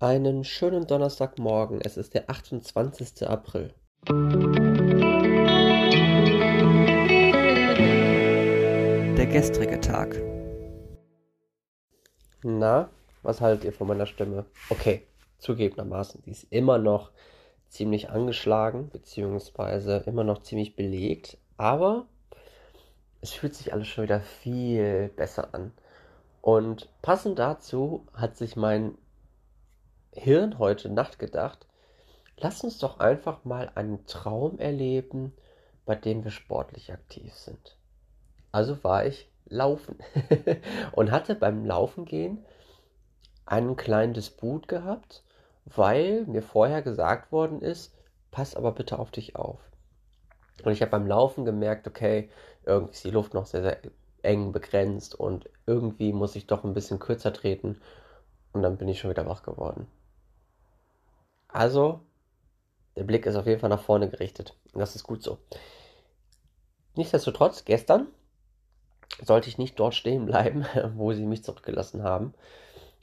Einen schönen Donnerstagmorgen. Es ist der 28. April. Der gestrige Tag. Na, was haltet ihr von meiner Stimme? Okay, zugegebenermaßen, die ist immer noch ziemlich angeschlagen, beziehungsweise immer noch ziemlich belegt, aber es fühlt sich alles schon wieder viel besser an. Und passend dazu hat sich mein Hirn heute Nacht gedacht, lass uns doch einfach mal einen Traum erleben, bei dem wir sportlich aktiv sind. Also war ich laufen und hatte beim Laufen gehen einen kleinen Disput gehabt, weil mir vorher gesagt worden ist, pass aber bitte auf dich auf. Und ich habe beim Laufen gemerkt, okay, irgendwie ist die Luft noch sehr, sehr eng begrenzt und irgendwie muss ich doch ein bisschen kürzer treten und dann bin ich schon wieder wach geworden. Also, der Blick ist auf jeden Fall nach vorne gerichtet. Und das ist gut so. Nichtsdestotrotz, gestern sollte ich nicht dort stehen bleiben, wo sie mich zurückgelassen haben.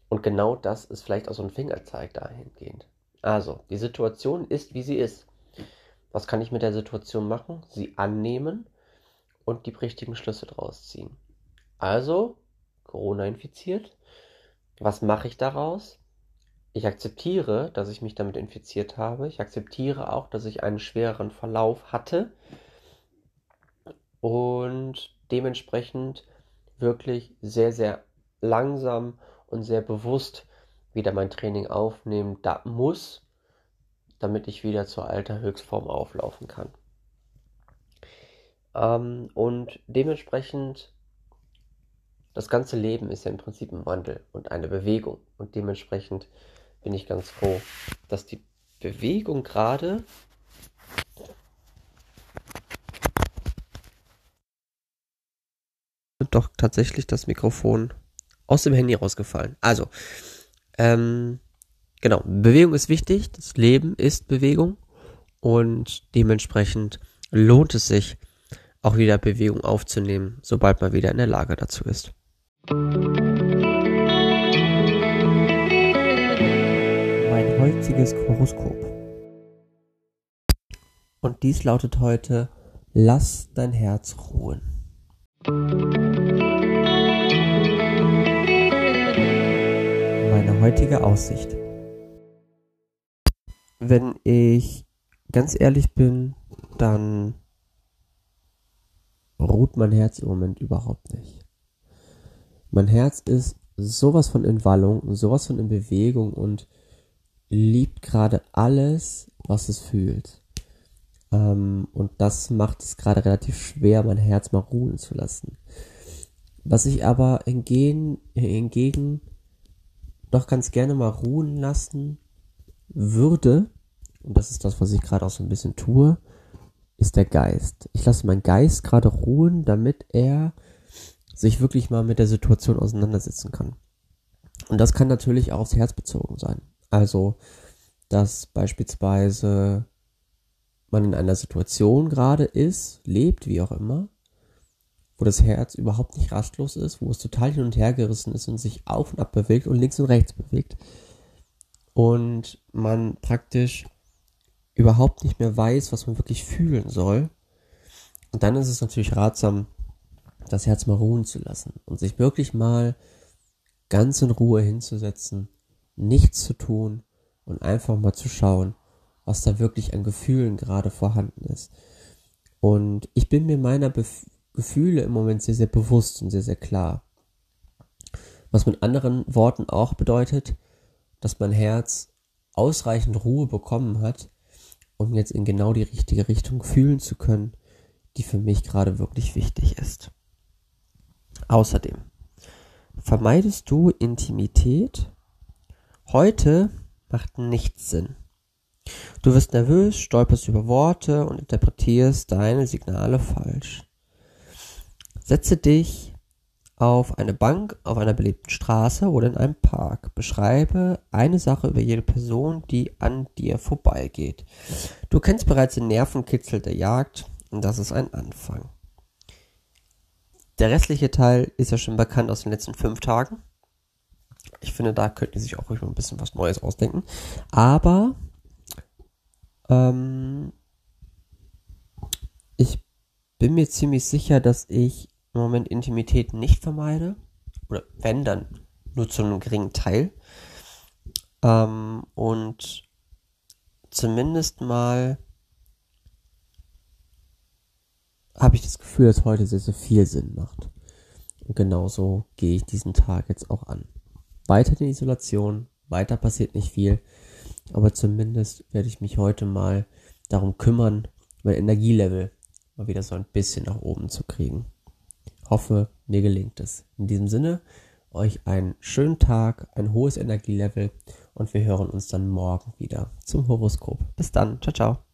Und genau das ist vielleicht auch so ein Fingerzeig dahingehend. Also, die Situation ist, wie sie ist. Was kann ich mit der Situation machen? Sie annehmen und die richtigen Schlüsse draus ziehen. Also, Corona infiziert. Was mache ich daraus? Ich akzeptiere, dass ich mich damit infiziert habe. Ich akzeptiere auch, dass ich einen schwereren Verlauf hatte. Und dementsprechend wirklich sehr, sehr langsam und sehr bewusst wieder mein Training aufnehmen da muss, damit ich wieder zur alter Höchstform auflaufen kann. Ähm, und dementsprechend, das ganze Leben ist ja im Prinzip ein Wandel und eine Bewegung. Und dementsprechend bin ich ganz froh, dass die Bewegung gerade doch tatsächlich das Mikrofon aus dem Handy rausgefallen. Also, ähm, genau, Bewegung ist wichtig, das Leben ist Bewegung und dementsprechend lohnt es sich, auch wieder Bewegung aufzunehmen, sobald man wieder in der Lage dazu ist. Heutiges Horoskop. Und dies lautet heute, lass dein Herz ruhen. Meine heutige Aussicht. Wenn ich ganz ehrlich bin, dann ruht mein Herz im Moment überhaupt nicht. Mein Herz ist sowas von in Wallung, sowas von in Bewegung und liebt gerade alles, was es fühlt. Ähm, und das macht es gerade relativ schwer, mein Herz mal ruhen zu lassen. Was ich aber hingegen, hingegen doch ganz gerne mal ruhen lassen würde, und das ist das, was ich gerade auch so ein bisschen tue, ist der Geist. Ich lasse meinen Geist gerade ruhen, damit er sich wirklich mal mit der Situation auseinandersetzen kann. Und das kann natürlich auch aufs Herz bezogen sein. Also, dass beispielsweise man in einer Situation gerade ist, lebt, wie auch immer, wo das Herz überhaupt nicht rastlos ist, wo es total hin und her gerissen ist und sich auf und ab bewegt und links und rechts bewegt. Und man praktisch überhaupt nicht mehr weiß, was man wirklich fühlen soll. Und dann ist es natürlich ratsam, das Herz mal ruhen zu lassen und sich wirklich mal ganz in Ruhe hinzusetzen nichts zu tun und einfach mal zu schauen, was da wirklich an Gefühlen gerade vorhanden ist. Und ich bin mir meiner Bef Gefühle im Moment sehr, sehr bewusst und sehr, sehr klar. Was mit anderen Worten auch bedeutet, dass mein Herz ausreichend Ruhe bekommen hat, um jetzt in genau die richtige Richtung fühlen zu können, die für mich gerade wirklich wichtig ist. Außerdem vermeidest du Intimität Heute macht nichts Sinn. Du wirst nervös, stolperst über Worte und interpretierst deine Signale falsch. Setze dich auf eine Bank auf einer belebten Straße oder in einem Park. Beschreibe eine Sache über jede Person, die an dir vorbeigeht. Du kennst bereits den Nervenkitzel der Jagd und das ist ein Anfang. Der restliche Teil ist ja schon bekannt aus den letzten fünf Tagen. Ich finde, da könnten die sich auch ruhig mal ein bisschen was Neues ausdenken. Aber ähm, ich bin mir ziemlich sicher, dass ich im Moment Intimität nicht vermeide. Oder wenn, dann nur zu einem geringen Teil. Ähm, und zumindest mal habe ich das Gefühl, dass heute sehr, sehr viel Sinn macht. Und genauso gehe ich diesen Tag jetzt auch an. Weiter in Isolation, weiter passiert nicht viel, aber zumindest werde ich mich heute mal darum kümmern, mein Energielevel mal wieder so ein bisschen nach oben zu kriegen. Hoffe, mir gelingt es. In diesem Sinne, euch einen schönen Tag, ein hohes Energielevel und wir hören uns dann morgen wieder zum Horoskop. Bis dann, ciao, ciao.